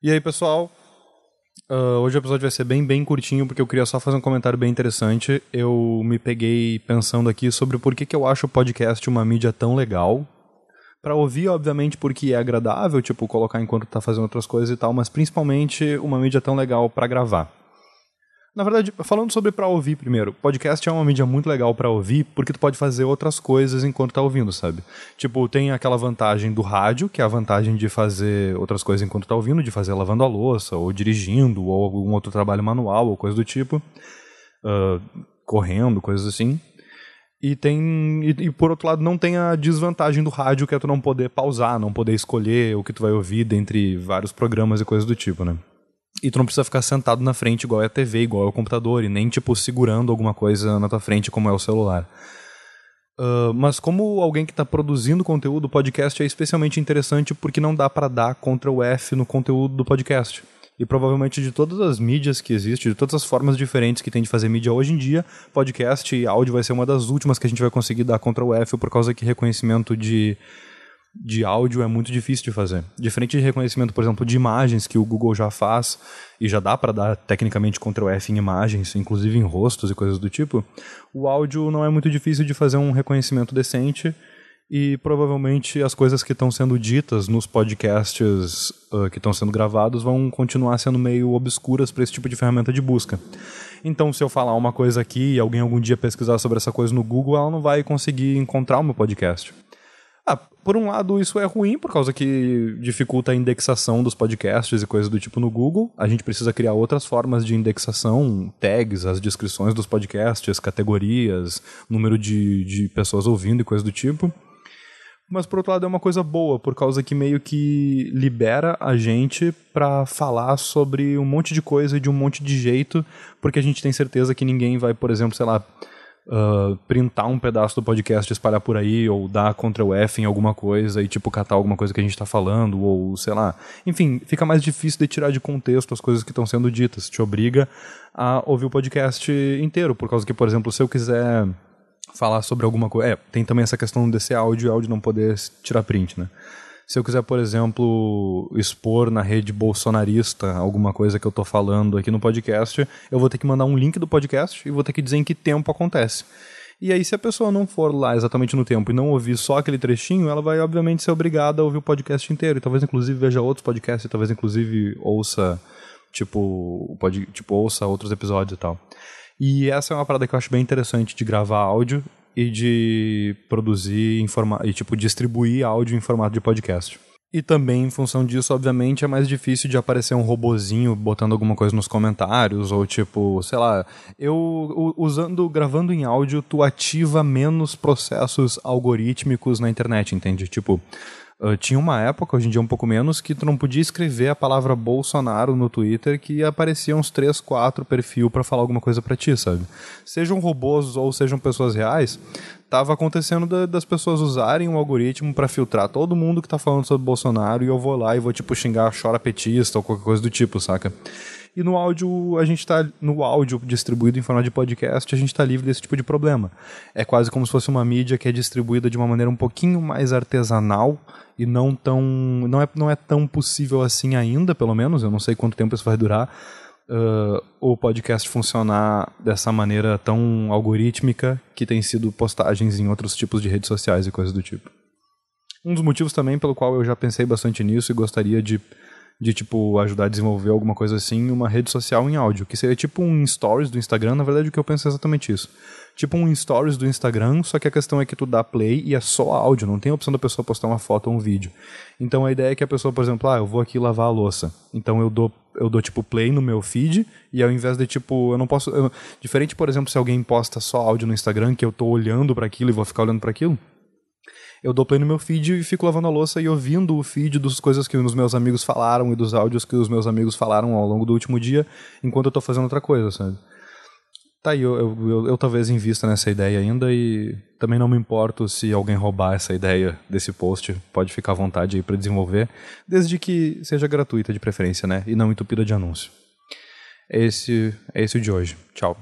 E aí, pessoal? Uh, hoje o episódio vai ser bem, bem curtinho, porque eu queria só fazer um comentário bem interessante. Eu me peguei pensando aqui sobre por que, que eu acho o podcast uma mídia tão legal. Para ouvir, obviamente, porque é agradável, tipo, colocar enquanto tá fazendo outras coisas e tal, mas principalmente uma mídia tão legal para gravar. Na verdade, falando sobre para ouvir primeiro, podcast é uma mídia muito legal para ouvir porque tu pode fazer outras coisas enquanto tá ouvindo, sabe? Tipo, tem aquela vantagem do rádio, que é a vantagem de fazer outras coisas enquanto tá ouvindo, de fazer lavando a louça, ou dirigindo, ou algum outro trabalho manual, ou coisa do tipo, uh, correndo, coisas assim. E tem. E, e, por outro lado, não tem a desvantagem do rádio, que é tu não poder pausar, não poder escolher o que tu vai ouvir dentre vários programas e coisas do tipo, né? E tu não precisa ficar sentado na frente igual é a TV, igual é o computador, e nem, tipo, segurando alguma coisa na tua frente como é o celular. Uh, mas como alguém que está produzindo conteúdo, o podcast é especialmente interessante porque não dá para dar Ctrl F no conteúdo do podcast. E provavelmente de todas as mídias que existem, de todas as formas diferentes que tem de fazer mídia hoje em dia, podcast e áudio vai ser uma das últimas que a gente vai conseguir dar Ctrl F por causa que reconhecimento de de áudio é muito difícil de fazer. Diferente de reconhecimento, por exemplo, de imagens que o Google já faz e já dá para dar tecnicamente Ctrl F em imagens, inclusive em rostos e coisas do tipo, o áudio não é muito difícil de fazer um reconhecimento decente e provavelmente as coisas que estão sendo ditas nos podcasts uh, que estão sendo gravados vão continuar sendo meio obscuras para esse tipo de ferramenta de busca. Então, se eu falar uma coisa aqui e alguém algum dia pesquisar sobre essa coisa no Google, ela não vai conseguir encontrar o meu podcast. Ah, por um lado, isso é ruim, por causa que dificulta a indexação dos podcasts e coisas do tipo no Google. A gente precisa criar outras formas de indexação, tags, as descrições dos podcasts, categorias, número de, de pessoas ouvindo e coisas do tipo. Mas por outro lado é uma coisa boa, por causa que meio que libera a gente para falar sobre um monte de coisa e de um monte de jeito, porque a gente tem certeza que ninguém vai, por exemplo, sei lá, uh, printar um pedaço do podcast e espalhar por aí, ou dar Ctrl F em alguma coisa e, tipo, catar alguma coisa que a gente está falando, ou sei lá. Enfim, fica mais difícil de tirar de contexto as coisas que estão sendo ditas. Te obriga a ouvir o podcast inteiro, por causa que, por exemplo, se eu quiser falar sobre alguma coisa. É, tem também essa questão desse áudio e áudio não poder tirar print, né? Se eu quiser, por exemplo, expor na rede bolsonarista alguma coisa que eu estou falando aqui no podcast, eu vou ter que mandar um link do podcast e vou ter que dizer em que tempo acontece. E aí, se a pessoa não for lá exatamente no tempo e não ouvir só aquele trechinho, ela vai, obviamente, ser obrigada a ouvir o podcast inteiro. E talvez, inclusive, veja outros podcasts, e talvez, inclusive, ouça, tipo, pode, tipo, ouça outros episódios e tal. E essa é uma parada que eu acho bem interessante de gravar áudio e de produzir e tipo distribuir áudio em formato de podcast. E também, em função disso, obviamente, é mais difícil de aparecer um robozinho botando alguma coisa nos comentários, ou tipo, sei lá, eu usando, gravando em áudio, tu ativa menos processos algorítmicos na internet, entende? Tipo, Uh, tinha uma época, hoje em dia um pouco menos, que tu não podia escrever a palavra Bolsonaro no Twitter que aparecia uns 3, 4 perfil para falar alguma coisa para ti, sabe? Sejam robôs ou sejam pessoas reais, tava acontecendo da, das pessoas usarem um algoritmo para filtrar todo mundo que tá falando sobre Bolsonaro e eu vou lá e vou tipo xingar chora petista ou qualquer coisa do tipo, saca? E no áudio, a gente tá. No áudio distribuído em forma de podcast, a gente está livre desse tipo de problema. É quase como se fosse uma mídia que é distribuída de uma maneira um pouquinho mais artesanal e não tão. Não é, não é tão possível assim ainda, pelo menos. Eu não sei quanto tempo isso vai durar. Uh, o podcast funcionar dessa maneira tão algorítmica que tem sido postagens em outros tipos de redes sociais e coisas do tipo. Um dos motivos também pelo qual eu já pensei bastante nisso e gostaria de de tipo ajudar a desenvolver alguma coisa assim, uma rede social em áudio, que seria tipo um stories do Instagram, na verdade o que eu penso é exatamente isso. Tipo um stories do Instagram, só que a questão é que tu dá play e é só áudio, não tem a opção da pessoa postar uma foto ou um vídeo. Então a ideia é que a pessoa, por exemplo, ah, eu vou aqui lavar a louça. Então eu dou eu dou tipo play no meu feed e ao invés de tipo, eu não posso, eu, diferente, por exemplo, se alguém posta só áudio no Instagram que eu tô olhando para aquilo e vou ficar olhando para aquilo, eu dou play no meu feed e fico lavando a louça e ouvindo o feed das coisas que os meus amigos falaram e dos áudios que os meus amigos falaram ao longo do último dia, enquanto eu tô fazendo outra coisa, sabe? Tá aí, eu, eu, eu, eu talvez invista nessa ideia ainda e também não me importo se alguém roubar essa ideia desse post, pode ficar à vontade aí para desenvolver, desde que seja gratuita de preferência, né? E não entupida de anúncio. Esse é esse o de hoje. Tchau.